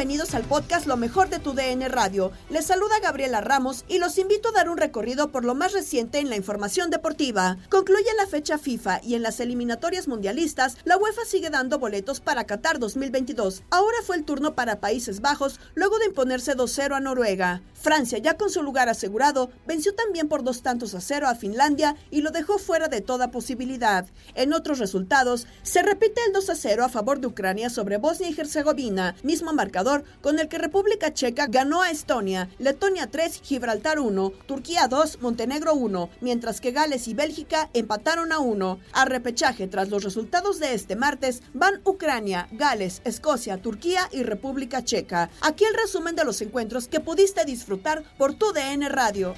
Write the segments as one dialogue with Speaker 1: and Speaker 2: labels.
Speaker 1: Bienvenidos al podcast Lo mejor de tu DN Radio. Les saluda Gabriela Ramos y los invito a dar un recorrido por lo más reciente en la información deportiva. Concluye la fecha FIFA y en las eliminatorias mundialistas, la UEFA sigue dando boletos para Qatar 2022. Ahora fue el turno para Países Bajos luego de imponerse 2-0 a Noruega. Francia, ya con su lugar asegurado, venció también por dos tantos a cero a Finlandia y lo dejó fuera de toda posibilidad. En otros resultados, se repite el 2 a 0 a favor de Ucrania sobre Bosnia y Herzegovina, mismo marcador con el que República Checa ganó a Estonia, Letonia 3, Gibraltar 1, Turquía 2, Montenegro 1, mientras que Gales y Bélgica empataron a 1. A repechaje tras los resultados de este martes van Ucrania, Gales, Escocia, Turquía y República Checa. Aquí el resumen de los encuentros que pudiste disfrutar por tu DN Radio.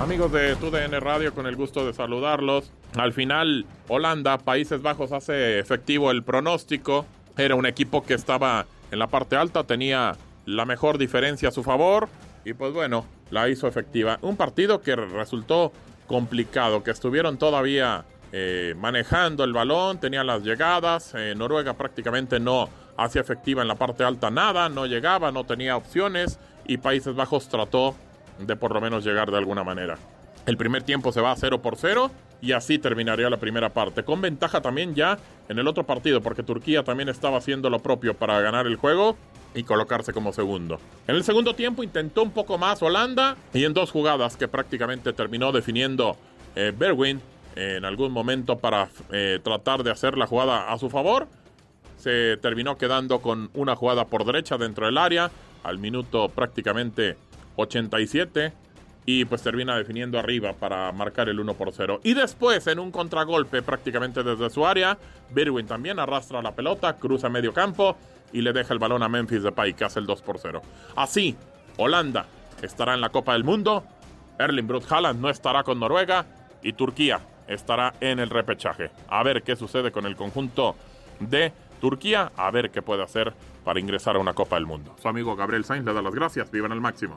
Speaker 2: Amigos de TUDN Radio, con el gusto de saludarlos. Al final, Holanda, Países Bajos hace efectivo el pronóstico. Era un equipo que estaba en la parte alta, tenía la mejor diferencia a su favor y pues bueno, la hizo efectiva. Un partido que resultó complicado, que estuvieron todavía eh, manejando el balón, tenían las llegadas. Eh, Noruega prácticamente no hacía efectiva en la parte alta nada, no llegaba, no tenía opciones y Países Bajos trató de por lo menos llegar de alguna manera. El primer tiempo se va a 0 por 0 y así terminaría la primera parte. Con ventaja también ya en el otro partido porque Turquía también estaba haciendo lo propio para ganar el juego y colocarse como segundo. En el segundo tiempo intentó un poco más Holanda y en dos jugadas que prácticamente terminó definiendo eh, Berwin en algún momento para eh, tratar de hacer la jugada a su favor. Se terminó quedando con una jugada por derecha dentro del área al minuto prácticamente 87 y pues termina definiendo arriba para marcar el 1 por 0. Y después en un contragolpe prácticamente desde su área, Berwin también arrastra la pelota, cruza medio campo y le deja el balón a Memphis Depay que hace el 2 por 0. Así, Holanda estará en la Copa del Mundo, Erling Brut Haaland no estará con Noruega y Turquía estará en el repechaje. A ver qué sucede con el conjunto de Turquía, a ver qué puede hacer para ingresar a una Copa del Mundo. Su amigo Gabriel Sainz le da las gracias, vivan al máximo.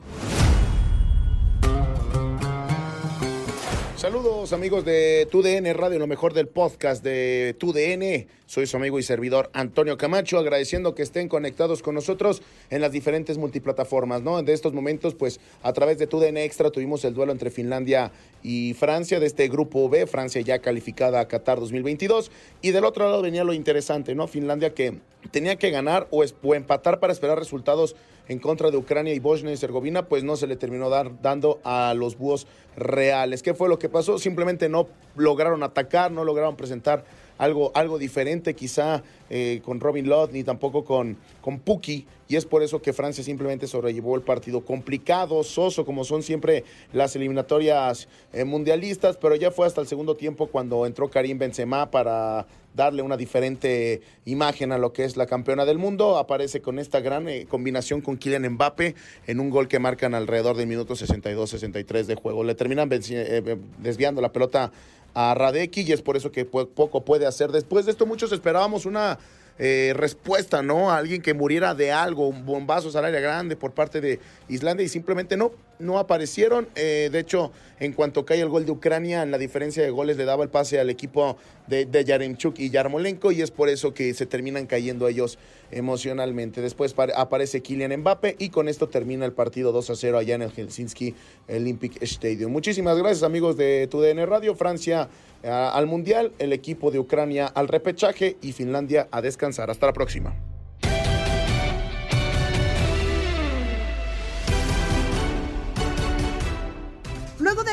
Speaker 3: Saludos amigos de TUDN Radio, lo mejor del podcast de TUDN. Soy su amigo y servidor Antonio Camacho, agradeciendo que estén conectados con nosotros en las diferentes multiplataformas, ¿no? De estos momentos, pues a través de TUDN Extra tuvimos el duelo entre Finlandia y Francia de este grupo B, Francia ya calificada a Qatar 2022. Y del otro lado venía lo interesante, ¿no? Finlandia que tenía que ganar o, empatar para esperar resultados en contra de Ucrania y Bosnia y Herzegovina, pues no se le terminó dar, dando a los búhos reales. ¿Qué fue lo que pasó? Simplemente no lograron atacar, no lograron presentar algo, algo diferente quizá eh, con Robin Lott ni tampoco con, con Puki. Y es por eso que Francia simplemente sobrellevó el partido complicado, soso, como son siempre las eliminatorias eh, mundialistas, pero ya fue hasta el segundo tiempo cuando entró Karim Benzema para darle una diferente imagen a lo que es la campeona del mundo. Aparece con esta gran eh, combinación con Kylian Mbappe en un gol que marcan alrededor del minuto 62-63 de juego. Le terminan desviando la pelota a Radeki y es por eso que poco puede hacer. Después de esto muchos esperábamos una eh, respuesta, ¿no? A alguien que muriera de algo, un bombazo al área grande por parte de Islandia y simplemente no, no aparecieron. Eh, de hecho, en cuanto cae el gol de Ucrania, en la diferencia de goles le daba el pase al equipo de, de Yaremchuk y Yarmolenko y es por eso que se terminan cayendo ellos emocionalmente. Después aparece Kylian Mbappe y con esto termina el partido 2 a 0 allá en el Helsinki Olympic Stadium. Muchísimas gracias amigos de TUDN Radio. Francia eh, al Mundial, el equipo de Ucrania al repechaje y Finlandia a descansar. Hasta la próxima.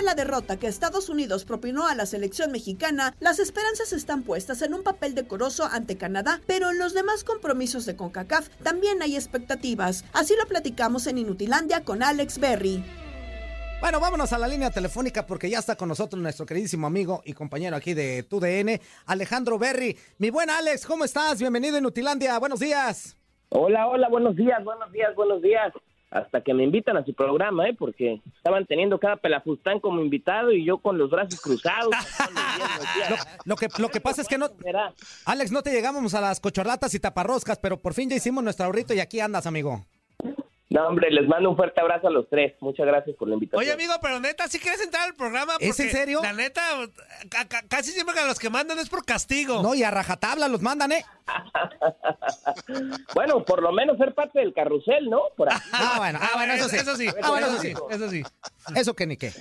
Speaker 1: La derrota que Estados Unidos propinó a la selección mexicana, las esperanzas están puestas en un papel decoroso ante Canadá, pero en los demás compromisos de CONCACAF también hay expectativas. Así lo platicamos en Inutilandia con Alex Berry.
Speaker 4: Bueno, vámonos a la línea telefónica porque ya está con nosotros nuestro queridísimo amigo y compañero aquí de TUDN, Alejandro Berry. Mi buen Alex, ¿cómo estás? Bienvenido a Nutilandia, buenos días.
Speaker 5: Hola, hola, buenos días, buenos días, buenos días. Hasta que me invitan a su programa, ¿eh? Porque estaban teniendo cada pelafustán como invitado y yo con los brazos cruzados.
Speaker 4: lo, que, lo que pasa es que no... Alex, no te llegamos a las cochorlatas y taparroscas, pero por fin ya hicimos nuestro ahorrito y aquí andas, amigo.
Speaker 5: No, hombre, les mando un fuerte abrazo a los tres. Muchas gracias por la invitación.
Speaker 6: Oye, amigo, pero neta, ¿sí quieres entrar al programa? Porque
Speaker 4: ¿Es en serio?
Speaker 6: La neta, casi siempre que los que mandan es por castigo.
Speaker 4: No, y a rajatabla los mandan, ¿eh?
Speaker 5: bueno, por lo menos ser parte del carrusel, ¿no? Por
Speaker 4: Ah, bueno, ah, bueno, eso sí. Eso sí, ah, bueno, eso sí, eso sí. Eso que ni qué.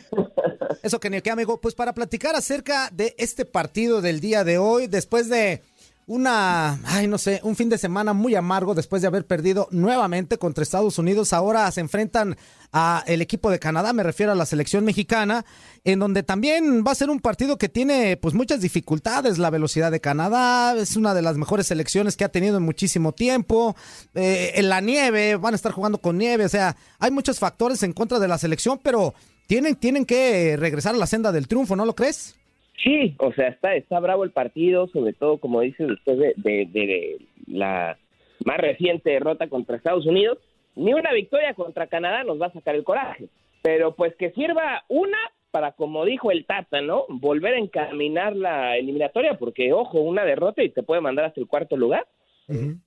Speaker 4: Eso que ni qué, amigo. Pues para platicar acerca de este partido del día de hoy, después de una, ay, no sé, un fin de semana muy amargo después de haber perdido nuevamente contra Estados Unidos. Ahora se enfrentan a el equipo de Canadá, me refiero a la selección mexicana, en donde también va a ser un partido que tiene pues muchas dificultades. La velocidad de Canadá es una de las mejores selecciones que ha tenido en muchísimo tiempo. Eh, en la nieve, van a estar jugando con nieve, o sea, hay muchos factores en contra de la selección, pero tienen, tienen que regresar a la senda del triunfo, ¿no lo crees?
Speaker 5: Sí, o sea, está, está bravo el partido, sobre todo, como dice después de, de, la más reciente derrota contra Estados Unidos. Ni una victoria contra Canadá nos va a sacar el coraje. Pero pues que sirva una para, como dijo el Tata, ¿no? Volver a encaminar la eliminatoria, porque, ojo, una derrota y te puede mandar hasta el cuarto lugar.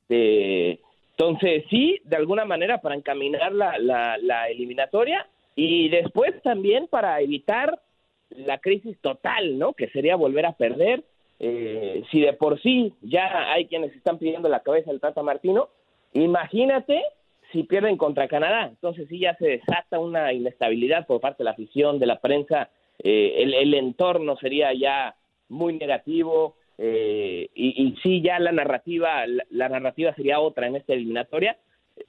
Speaker 5: Eh, entonces, sí, de alguna manera para encaminar la, la, la eliminatoria y después también para evitar la crisis total, ¿no? Que sería volver a perder. Eh, si de por sí ya hay quienes están pidiendo la cabeza del Tata Martino, imagínate si pierden contra Canadá. Entonces sí ya se desata una inestabilidad por parte de la afición, de la prensa. Eh, el, entorno sería ya muy negativo eh, y, y, sí ya la narrativa, la narrativa sería otra en esta eliminatoria.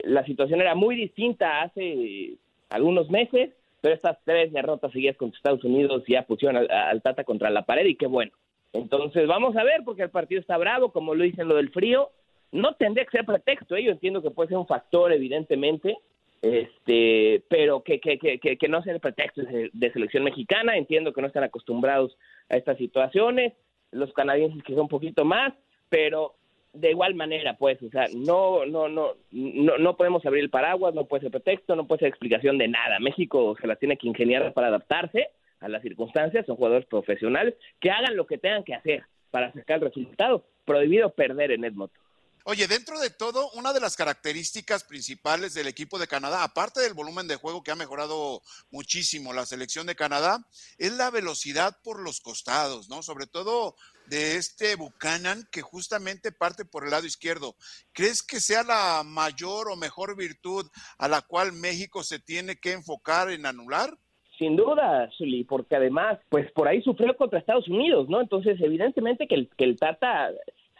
Speaker 5: La situación era muy distinta hace algunos meses pero estas tres derrotas seguidas contra Estados Unidos ya pusieron al, Tata contra la pared y qué bueno. Entonces vamos a ver porque el partido está bravo, como lo dicen lo del frío. No tendría que ser pretexto, ¿eh? yo entiendo que puede ser un factor evidentemente, este, pero que, que, que, que no sea el pretexto de, selección mexicana, entiendo que no están acostumbrados a estas situaciones, los canadienses que son un poquito más, pero de igual manera, pues, o sea, no, no, no, no, no podemos abrir el paraguas, no puede ser pretexto, no puede ser explicación de nada. México se la tiene que ingeniar para adaptarse a las circunstancias, son jugadores profesionales que hagan lo que tengan que hacer para sacar el resultado. Prohibido perder en Edmonton.
Speaker 7: Oye, dentro de todo, una de las características principales del equipo de Canadá, aparte del volumen de juego que ha mejorado muchísimo la selección de Canadá, es la velocidad por los costados, ¿no? Sobre todo de este Buchanan que justamente parte por el lado izquierdo. ¿Crees que sea la mayor o mejor virtud a la cual México se tiene que enfocar en anular?
Speaker 5: Sin duda, Zuli, porque además, pues por ahí sufrió contra Estados Unidos, ¿no? Entonces, evidentemente que el, que el Tata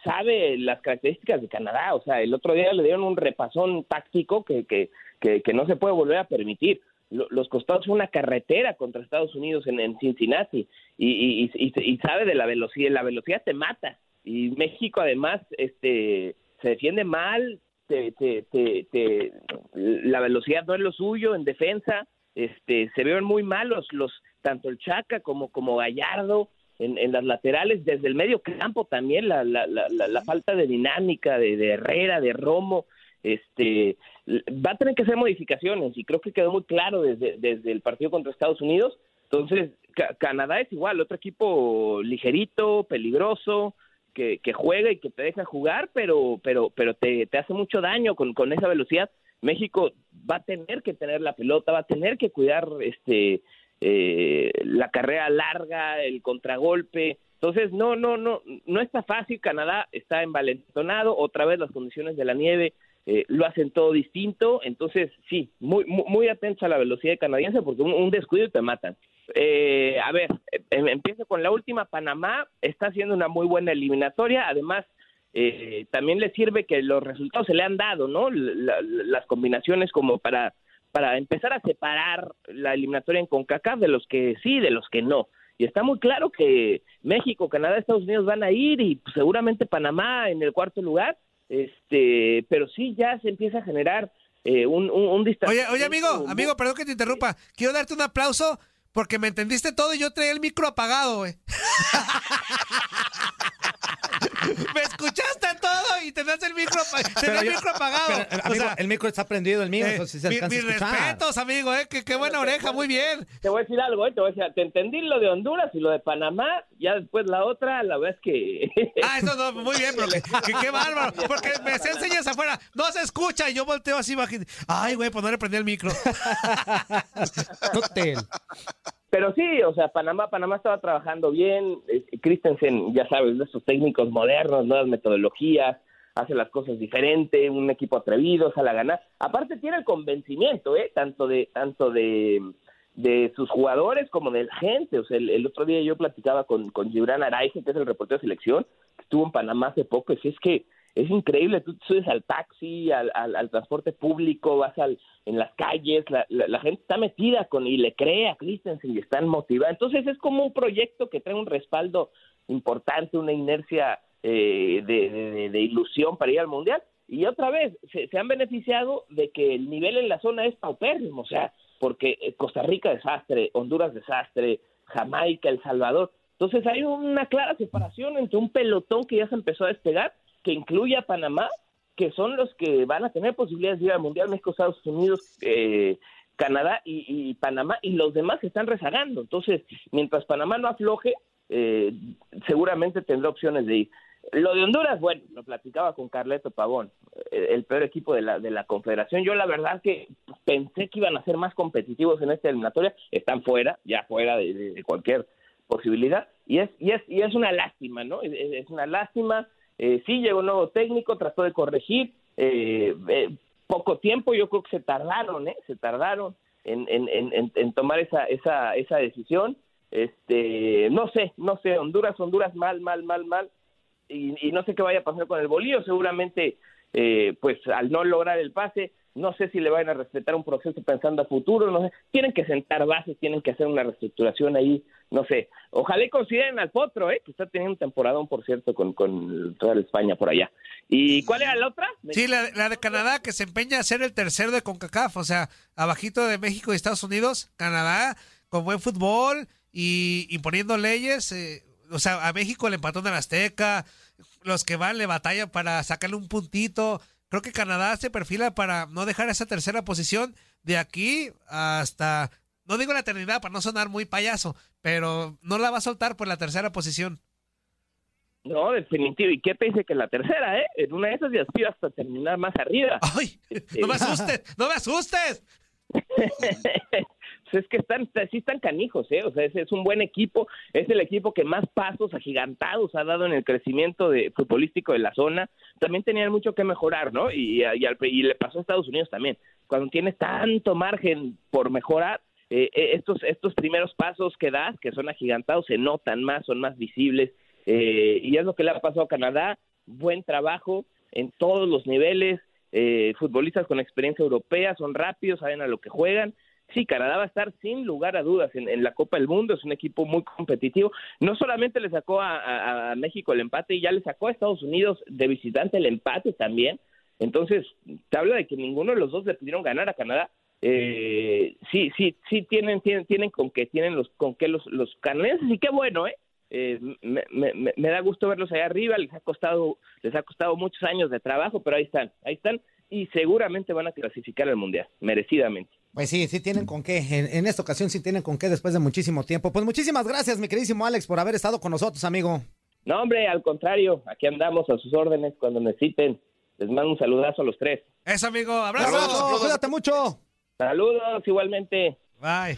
Speaker 5: sabe las características de Canadá. O sea, el otro día le dieron un repasón táctico que, que, que, no se puede volver a permitir. Los costados son una carretera contra Estados Unidos en, en Cincinnati y, y, y, sabe de la velocidad. La velocidad te mata. Y México, además, este se defiende mal. Te, te, te, la velocidad no es lo suyo en defensa. Este, se ven muy malos los tanto el Chaca como como Gallardo en, las laterales, desde el medio campo también la, la, la, la falta de dinámica de, Herrera, de Romo, este va a tener que hacer modificaciones y creo que quedó muy claro desde, desde el partido contra Estados Unidos. Entonces, Canadá es igual, otro equipo ligerito, peligroso, que, que, juega y que te deja jugar, pero, pero, pero te, te hace mucho daño con, con esa velocidad. México va a tener que tener la pelota, va a tener que cuidar este eh, la carrera larga, el contragolpe. Entonces, no, no, no, no está fácil. Canadá está envalentonado, otra vez las condiciones de la nieve eh, lo hacen todo distinto. Entonces, sí, muy, muy, muy atentos a la velocidad canadiense porque un, descuido te matan. Eh, a ver, em, empiezo con la última. Panamá está haciendo una muy buena eliminatoria. Además, eh, también le sirve que los resultados se le han dado, ¿no? las combinaciones como para para empezar a separar la eliminatoria en CONCACAF de los que sí, de los que no. Y está muy claro que México, Canadá, Estados Unidos van a ir y seguramente Panamá en el cuarto lugar, este, pero sí ya se empieza a generar eh, un, un,
Speaker 6: Oye, oye, amigo, amigo, perdón que te interrumpa. Quiero darte un aplauso porque me entendiste todo y yo traía el micro apagado, güey. Me escuchaste todo y tenías el micro, el micro apagado.
Speaker 4: el micro está prendido, el mío. Eh,
Speaker 6: si mis respetos, amigo, eh, qué, buena oreja, muy bien.
Speaker 5: Te voy a decir algo, eh, te voy a decir, te entendí lo de Honduras y lo de Panamá, ya después la otra, la verdad es que...
Speaker 6: ah, eso no, muy bien, pero qué bárbaro, porque me enseñas afuera, no se escucha y yo volteo así bajito. Ay, güey, pues no le prendí el micro.
Speaker 4: Hotel.
Speaker 5: Pero sí, o sea, Panamá, Panamá estaba trabajando bien. Christensen, ya sabes, de esos técnicos modernos, nuevas metodologías, hace las cosas diferente, un equipo atrevido, sale a ganar. Aparte tiene el convencimiento, ¿eh? Tanto de, tanto de, de sus jugadores como de la gente. O sea, el, otro día yo platicaba con, con Gibran Araiza, que es el reportero de selección, que estuvo en Panamá hace poco, y es que es increíble, tú subes al taxi, al, al, transporte público, vas al, en las calles, la, la, gente está metida con y le cree a Christensen y están motivados. Entonces es como un proyecto que trae un respaldo importante, una inercia eh, de, de, ilusión para ir al Mundial. Y otra vez, se, se han beneficiado de que el nivel en la zona es paupérrimo, o sea, porque eh, Costa Rica desastre, Honduras desastre, Jamaica, El Salvador. Entonces hay una clara separación entre un pelotón que ya se empezó a despegar que incluya a Panamá, que son los que van a tener posibilidades de ir al Mundial, México, Estados Unidos, eh, Canadá y, Panamá, y los demás se están rezagando. Entonces, mientras Panamá no afloje, eh, seguramente tendrá opciones de ir. Lo de Honduras, bueno, lo platicaba con Carleto Pavón, el, peor equipo de la, de la Confederación. Yo la verdad que pensé que iban a ser más competitivos en esta eliminatoria, están fuera, ya fuera de, cualquier posibilidad, y es, y es, y es una lástima, ¿no? es una lástima eh, sí, llegó un nuevo técnico, trató de corregir. Eh, eh, poco tiempo, yo creo que se tardaron, ¿eh? Se tardaron en, en, tomar esa, esa, esa decisión. Este, no sé, no sé, Honduras, Honduras mal, mal, mal, mal. Y, y no sé qué vaya a pasar con el bolillo. Seguramente, eh, pues al no lograr el pase, no sé si le van a respetar un proceso pensando a futuro, no sé, tienen que sentar bases, tienen que hacer una reestructuración ahí, no sé, ojalá consideren al Potro, ¿eh? que está teniendo un temporadón, por cierto, con, con toda España por allá. ¿Y cuál era la otra?
Speaker 6: Sí, la, de Canadá, que se empeña a ser el tercero de CONCACAF, o sea, abajito de México y Estados Unidos, Canadá, con buen fútbol y, y poniendo leyes, eh, o sea, a México le empató en la Azteca, los que van le batallan para sacarle un puntito, Creo que Canadá se perfila para no dejar esa tercera posición de aquí hasta, no digo la eternidad para no sonar muy payaso, pero no la va a soltar por la tercera posición.
Speaker 5: No, definitivo. ¿Y qué te dice que la tercera, eh? En una de esas ya aspiro hasta terminar más arriba.
Speaker 6: ¡Ay! ¡No me asustes! ¡No me asustes!
Speaker 5: Pues es que están, sí están canijos, ¿eh? O sea, es, un buen equipo, es el equipo que más pasos agigantados ha dado en el crecimiento de, futbolístico de la zona. También tenían mucho que mejorar, ¿no? Y, y, y le pasó a Estados Unidos también. Cuando tienes tanto margen por mejorar, eh, eh, estos, estos primeros pasos que das, que son agigantados, se notan más, son más visibles. Eh, y es lo que le ha pasado a Canadá. Buen trabajo en todos los niveles. Eh, futbolistas con experiencia europea, son rápidos, saben a lo que juegan sí, Canadá va a estar sin lugar a dudas en, la Copa del Mundo, es un equipo muy competitivo. No solamente le sacó a, México el empate, ya le sacó a Estados Unidos de visitante el empate también. Entonces, te habla de que ninguno de los dos le pudieron ganar a Canadá. Eh, sí, sí, sí tienen, tienen, tienen con que tienen los, con los, los canadienses y qué bueno, ¿eh? eh me, me, me, da gusto verlos allá arriba, les ha costado, les ha costado muchos años de trabajo, pero ahí están, ahí están y seguramente van a clasificar al mundial, merecidamente.
Speaker 4: Pues sí, sí tienen con qué. En, esta ocasión sí tienen con qué después de muchísimo tiempo. Pues muchísimas gracias, mi queridísimo Alex, por haber estado con nosotros, amigo.
Speaker 5: No, hombre, al contrario, aquí andamos a sus órdenes cuando necesiten. Les mando un saludazo a los tres.
Speaker 6: Eso, amigo. Abrazo.
Speaker 4: Cuídate mucho.
Speaker 5: Saludos, igualmente.
Speaker 6: Bye.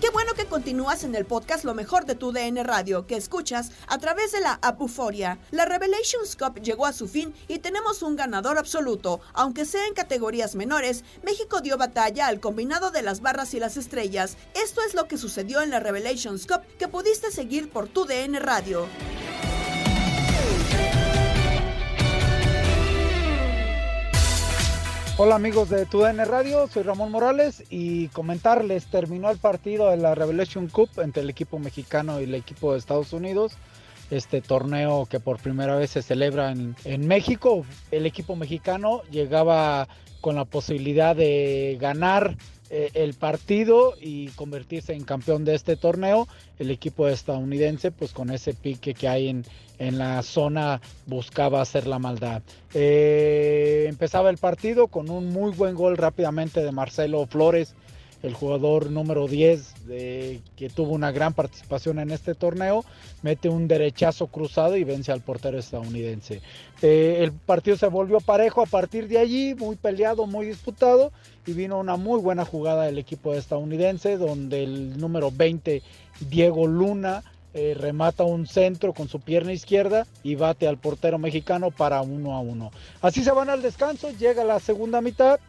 Speaker 1: Qué bueno que continúas en el podcast Lo mejor de tu DN Radio, que escuchas a través de la app La Revelations Cup llegó a su fin y tenemos un ganador absoluto. Aunque sea en categorías menores, México dio batalla al combinado de las barras y las estrellas. Esto es lo que sucedió en la Revelations Cup que pudiste seguir por tu DN Radio.
Speaker 8: Hola amigos de TUDN Radio, soy Ramón Morales y comentarles, terminó el partido de la Revelation Cup entre el equipo mexicano y el equipo de Estados Unidos, este torneo que por primera vez se celebra en, en México. El equipo mexicano llegaba con la posibilidad de ganar eh, el partido y convertirse en campeón de este torneo. El equipo estadounidense, pues con ese pique que hay en, en la zona, buscaba hacer la maldad. Eh, empezaba el partido con un muy buen gol rápidamente de Marcelo Flores el jugador número 10 que tuvo una gran participación en este torneo, mete un derechazo cruzado y vence al portero estadounidense. Eh, el partido se volvió parejo a partir de allí, muy peleado, muy disputado, y vino una muy buena jugada del equipo estadounidense, donde el número 20, Diego Luna, eh, remata un centro con su pierna izquierda y bate al portero mexicano para uno a uno. Así se van al descanso, llega la segunda mitad,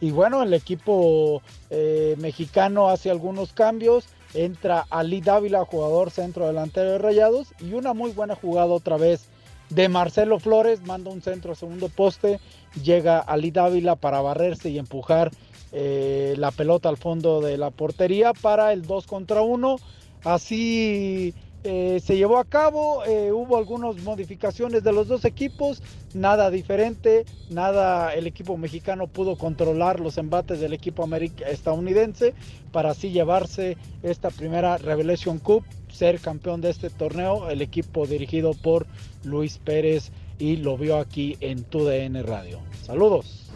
Speaker 8: y bueno, el equipo eh, mexicano hace algunos cambios. Entra Ali Dávila, jugador centro delantero de Rayados. Y una muy buena jugada otra vez de Marcelo Flores. Manda un centro a segundo poste. Llega Ali Dávila para barrerse y empujar eh, la pelota al fondo de la portería para el 2 contra 1. Así eh, se llevó a cabo, eh, hubo algunas modificaciones de los dos equipos, nada diferente, nada, el equipo mexicano pudo controlar los embates del equipo estadounidense para así llevarse esta primera Revelation Cup, ser campeón de este torneo, el equipo dirigido por Luis Pérez y lo vio aquí en TUDN Radio. Saludos.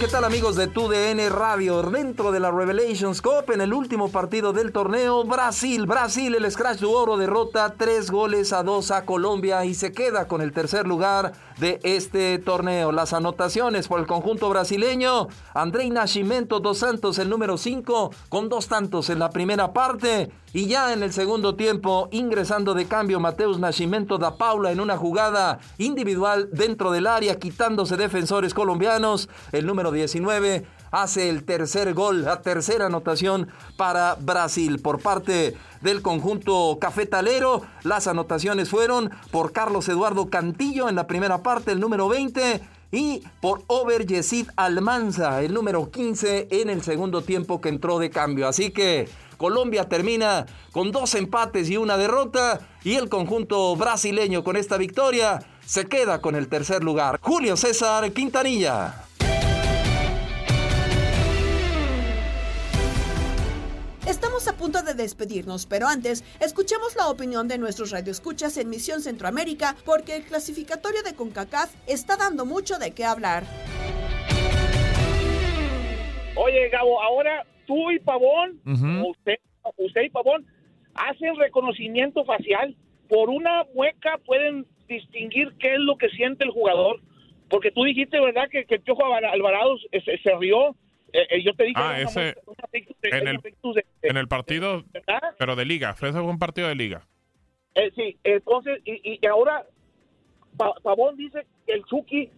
Speaker 9: ¿Qué tal amigos de TUDN Radio? Dentro de la Revelations Cup, en el último partido del torneo, Brasil, Brasil, el Scratch de Oro derrota tres goles a dos a Colombia y se queda con el tercer lugar de este torneo. Las anotaciones por el conjunto brasileño, Andrei Nascimento dos Santos, el número 5, con dos tantos en la primera parte. Y ya en el segundo tiempo, ingresando de cambio Mateus Nascimento da Paula en una jugada individual dentro del área, quitándose defensores colombianos. El número 19 hace el tercer gol, la tercera anotación para Brasil por parte del conjunto cafetalero. Las anotaciones fueron por Carlos Eduardo Cantillo en la primera parte, el número 20 y por Over Yesid Almanza, el número 15 en el segundo tiempo que entró de cambio. Así que Colombia termina con dos empates y una derrota y el conjunto brasileño con esta victoria se queda con el tercer lugar. Julio César Quintanilla.
Speaker 1: Estamos a punto de despedirnos, pero antes, escuchemos la opinión de nuestros radioescuchas en Misión Centroamérica, porque el clasificatorio de CONCACAF está dando mucho de qué hablar.
Speaker 10: Oye, Gabo, ahora tú y Pavón, usted, usted y Pavón, hacen reconocimiento facial. Por una mueca pueden distinguir qué es lo que siente el jugador. Porque tú dijiste, ¿verdad?, que, que el Piojo Alvarado se, se rió. Eh, eh, yo te dije...
Speaker 2: Ah, ese-
Speaker 10: de-
Speaker 2: en el-
Speaker 10: de-
Speaker 2: En el partido,
Speaker 10: ¿verdad?
Speaker 2: pero de liga. Fue un partido de liga.
Speaker 10: Eh, sí, entonces, y, y ahora Pa- Pavón dice que el Chucky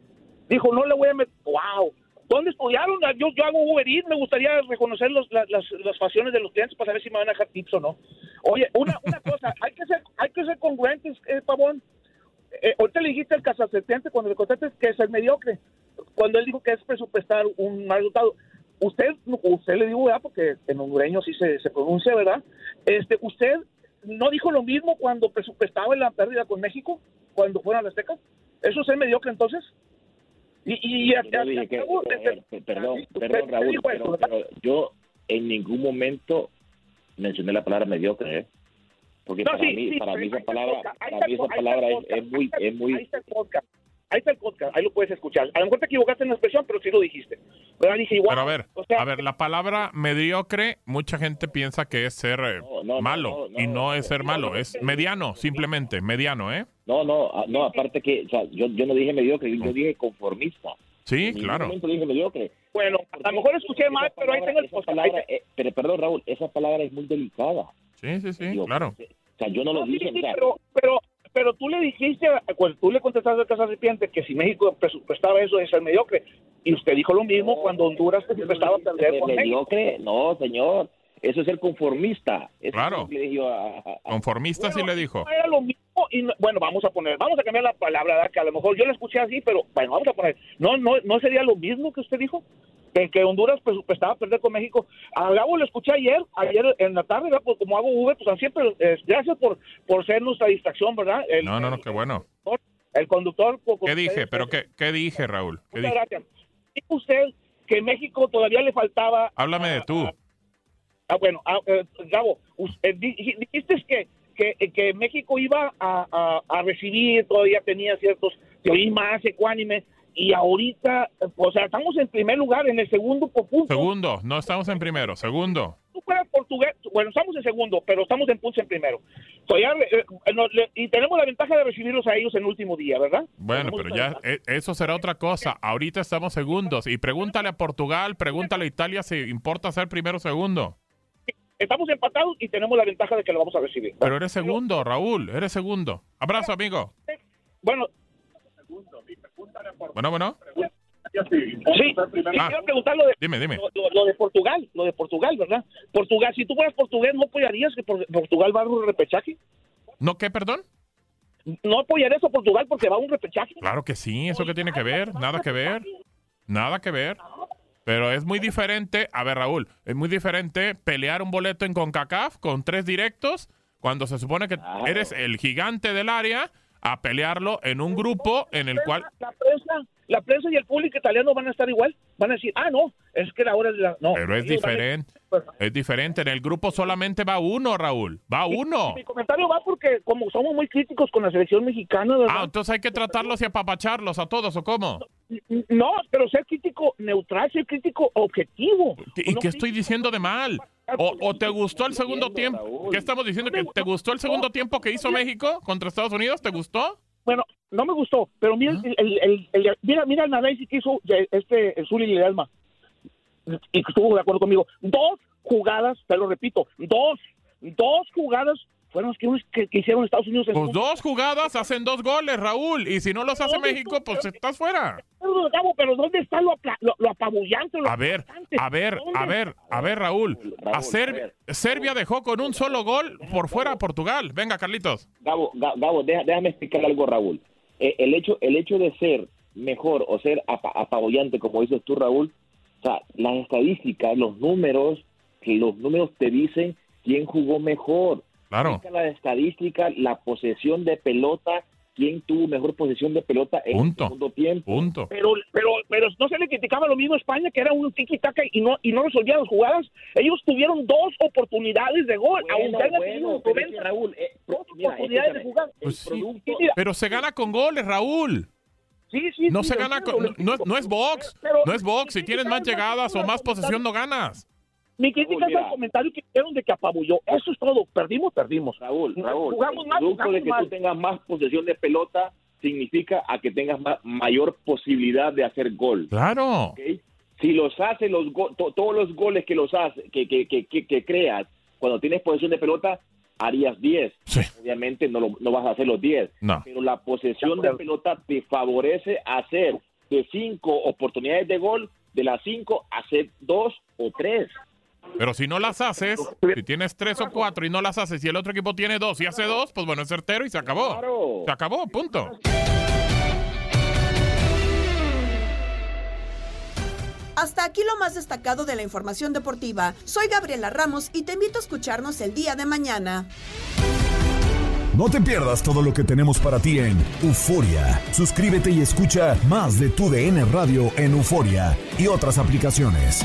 Speaker 10: dijo, no le voy a meter... ¡Wow! ¿Dónde estudiaron? Yo, yo hago Uber Eats, me gustaría reconocer los, la- las, las facciones de los clientes para saber si me van a dejar tips o no. Oye, una, una cosa, hay que ser, hay que ser congruentes, eh, Pavón. Eh, ahorita le dijiste al casasetente cuando le contaste que es el mediocre, cuando él dijo que es presupuestar un mal resultado. Usted, usted le digo, ¿verdad? Porque en hondureño sí se, se pronuncia, ¿verdad? Este, usted no dijo lo mismo cuando presupuestaba la pérdida con México, cuando fueron a las Aztecas. ¿Eso es ser mediocre entonces? Y, y, y-
Speaker 11: Yo dije que,
Speaker 10: acabo de-
Speaker 11: eh, pe- perdón, perdón Raúl, pero,
Speaker 10: eso,
Speaker 11: pero yo en ningún momento mencioné la palabra mediocre, ¿eh? Porque
Speaker 10: No,
Speaker 11: para
Speaker 10: sí,
Speaker 11: mí,
Speaker 10: sí,
Speaker 11: para
Speaker 10: pero
Speaker 11: mí
Speaker 10: ahí
Speaker 11: esa
Speaker 10: está el
Speaker 11: palabra,
Speaker 10: podcast, ahí
Speaker 11: para
Speaker 10: está
Speaker 11: mí
Speaker 10: el
Speaker 11: esa palabra es,
Speaker 10: podcast,
Speaker 11: es muy, es muy,
Speaker 10: Ahí está el podcast. Ahí está el podcast, ahí lo puedes escuchar. A lo mejor te equivocaste en la expresión, pero sí lo dijiste. ¿Verdad? Dije igual.
Speaker 2: Pero a ver, a ver, la palabra mediocre, mucha gente piensa que es ser eh, malo y no es ser malo, es mediano, simplemente, mediano, ¿eh?
Speaker 11: No, no, no, aparte que, o sea, yo, yo no dije mediocre, yo dije conformista.
Speaker 2: Sí, claro.
Speaker 11: dije mediocre.
Speaker 10: Bueno, a lo mejor escuché mal, pero ahí tengo el
Speaker 11: palabra, eh, pero perdón Raúl, esa palabra es muy delicada.
Speaker 2: Sí, sí, sí,
Speaker 11: claro. O sea, yo no lo
Speaker 10: No,
Speaker 11: dije,
Speaker 10: sí,
Speaker 11: o sea,
Speaker 10: pero, pero, pero tú le dijiste, cuando tú le contestaste al Casa Serpiente que si México presupuestaba eso de ser mediocre, y usted dijo lo mismo cuando Honduras presupuestaba perder
Speaker 11: ¿de
Speaker 10: con México.
Speaker 11: mediocre, no, señor, eso es ser conformista. Eso
Speaker 2: Claro.
Speaker 11: le a- a- a-
Speaker 2: Conformista sí le dijo.
Speaker 10: No era lo mismo y no- bueno vamos a poner vamos a cambiar la palabra ¿verdad? que a lo mejor yo la escuché así pero bueno vamos a poner no no no sería lo mismo que usted dijo que, que Honduras presupuestaba perder con México a Gabo lo escuché ayer ayer en la tarde ¿verdad? pues como hago Uber pues siempre eh, gracias por por ser nuestra distracción verdad el,
Speaker 2: No, no, no, qué bueno.
Speaker 10: el conductor con- con
Speaker 2: ¿Qué dije? ¿Pero qué, qué dije, Raúl? ¿Qué
Speaker 10: muchas
Speaker 2: dije?
Speaker 10: gracias dijo usted que México todavía le faltaba
Speaker 2: Háblame de tú.
Speaker 10: Ah, bueno, ah, eh, Gabo, eh, di- di- dijiste que, que, que México iba a, a- a recibir, todavía tenía ciertos teorías más ecuánime, y ahorita, eh, o sea, estamos en primer lugar, en el segundo por punto.
Speaker 2: Segundo, no estamos en primero, segundo.
Speaker 10: Tú fueras portugués, bueno, estamos en segundo, pero estamos en punto en primero. Todavía, eh, eh, no, le- y tenemos la ventaja de recibirlos a ellos en el último día, ¿verdad?
Speaker 2: Bueno,
Speaker 10: Tenemos
Speaker 2: pero ya eh, eso será otra cosa. Ahorita estamos segundos. Y pregúntale a Portugal, pregúntale a Italia si importa ser primero o segundo.
Speaker 10: Estamos empatados y tenemos la ventaja de que lo vamos a recibir.
Speaker 2: Pero eres segundo, Raúl, eres segundo. Abrazo, amigo.
Speaker 10: Bueno,
Speaker 2: Bueno, bueno.
Speaker 10: sí,
Speaker 2: Ah.
Speaker 10: quiero preguntar lo de,
Speaker 2: Dime, dime.
Speaker 10: Lo, de Portugal, lo de Portugal, ¿verdad? Portugal, si tú fueras portugués, ¿no apoyarías que por- Portugal va a un repechaje?
Speaker 2: ¿No qué, perdón?
Speaker 10: ¿No apoyarías a Portugal porque va a un repechaje?
Speaker 2: Claro que sí, ¿eso qué tiene que ver? Nada que ver. Nada que ver. Pero es muy diferente, a ver Raúl, es muy diferente pelear un boleto en CONCACAF con tres directos cuando se supone que eres el gigante del área a pelearlo en un grupo en el cual...
Speaker 10: La prensa, la prensa y el público italiano van a estar igual. Van a decir, ah, no, es que la hora de la. No,
Speaker 2: Pero es
Speaker 10: van a-
Speaker 2: diferente. Es diferente. En el grupo solamente va uno, Raúl. Va uno.
Speaker 10: Mi comentario va porque, como somos muy críticos con la selección mexicana, ¿verdad?
Speaker 2: Ah, entonces hay que tratarlos y apapacharlos a todos, ¿o cómo?
Speaker 10: No, pero ser crítico neutral, ser crítico objetivo.
Speaker 2: ¿Y qué estoy diciendo de mal? ¿O, o te gustó el segundo tiempo? ¿Qué estamos diciendo? ¿Que te gustó el segundo tiempo que hizo México contra Estados Unidos? ¿Te gustó?
Speaker 10: Bueno, no me gustó, pero mira, el, el- el- el- mira, mira el análisis que hizo este el Zuli Ledesma y que estuvo de acuerdo conmigo. Dos jugadas, te lo repito, dos, dos jugadas fueron las que, que- que hicieron Estados Unidos. en-
Speaker 2: Pues dos jugadas hacen dos goles, Raúl. Y si no los hace México, pues estás fuera.
Speaker 10: Pero, Gabo, pero ¿dónde está lo, lo, lo apabullante? lo
Speaker 2: A ver, a ver, a ver, a ver, Raúl. A Ser- Serbia dejó con un solo gol por fuera a Portugal. Venga, Carlitos.
Speaker 11: Gabo, Ga- Gabo, déjame explicar algo, Raúl. Eh, el hecho, el hecho de ser mejor o ser apa- apabullante, como dices tú, Raúl, o sea, las estadísticas, los números, que los números te dicen quién jugó mejor.
Speaker 2: Claro.
Speaker 11: La estadística, la posesión de pelota, quién tuvo mejor posesión de pelota en
Speaker 2: Punto.
Speaker 11: el segundo tiempo.
Speaker 2: Punto.
Speaker 10: Pero, pero, pero no se le criticaba lo mismo a España, que era un tiki-taka y no, y no resolvía las jugadas. Ellos tuvieron dos oportunidades de gol,
Speaker 11: Bueno,
Speaker 10: aunque
Speaker 11: bueno, pero es
Speaker 10: 90
Speaker 11: que, Raúl, eh,
Speaker 10: dos
Speaker 11: mira,
Speaker 10: oportunidades de jugar.
Speaker 2: Pues sí.
Speaker 10: Sí, mira,
Speaker 2: Pero se gana con goles, Raúl.
Speaker 10: sí, sí,
Speaker 2: No
Speaker 10: sí,
Speaker 2: se gana con. No es, no es box.
Speaker 10: Pero-
Speaker 2: No es box. Si tienes más llegadas o más posesión, no ganas.
Speaker 10: Mi crítica es
Speaker 11: mira.
Speaker 10: al comentario que hicieron de que apabulló. Eso es todo. Perdimos, perdimos.
Speaker 11: Raúl, Raúl,
Speaker 10: Jugamos
Speaker 11: el
Speaker 10: mal,
Speaker 11: producto
Speaker 10: jugamos
Speaker 11: de que
Speaker 10: mal.
Speaker 11: tú tengas más posesión de pelota significa a que tengas ma- mayor posibilidad de hacer gol.
Speaker 2: Claro.
Speaker 11: ¿ok? Si los haces, los go- to- todos los goles que los haces, que, que, que, que- que creas, cuando tienes posesión de pelota, harías 10. Obviamente no, lo- no vas a hacer los 10.
Speaker 2: No.
Speaker 11: Pero la posesión de pelota te favorece hacer de 5 oportunidades de gol, de las 5 hacer 2 o 3.
Speaker 2: Pero si no las haces, si tienes tres o cuatro y no las haces y el otro equipo tiene dos y hace dos, pues bueno, es certero y se acabó. Se acabó, punto.
Speaker 1: Hasta aquí lo más destacado de la información deportiva. Soy Gabriela Ramos y te invito a escucharnos el día de mañana.
Speaker 12: No te pierdas todo lo que tenemos para ti en Euforia. Suscríbete y escucha más de tu DN Radio en Euforia y otras aplicaciones.